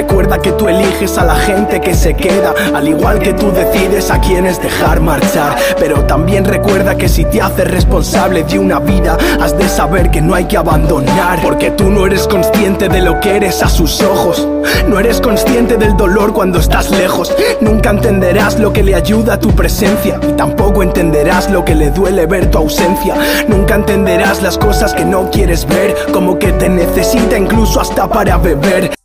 Recuerda que tú eliges a la gente que se queda, al igual que tú decides a quienes dejar marchar. Pero también recuerda que si te haces responsable de una vida, has de saber que no hay que abandonar. Porque tú no eres consciente de lo que eres a sus ojos. No eres consciente del dolor cuando estás lejos. Nunca entenderás lo que le ayuda a tu presencia. Y tampoco entenderás lo que le duele ver tu ausencia. Nunca entenderás las cosas que no quieres ver. Como que te necesita incluso hasta para beber.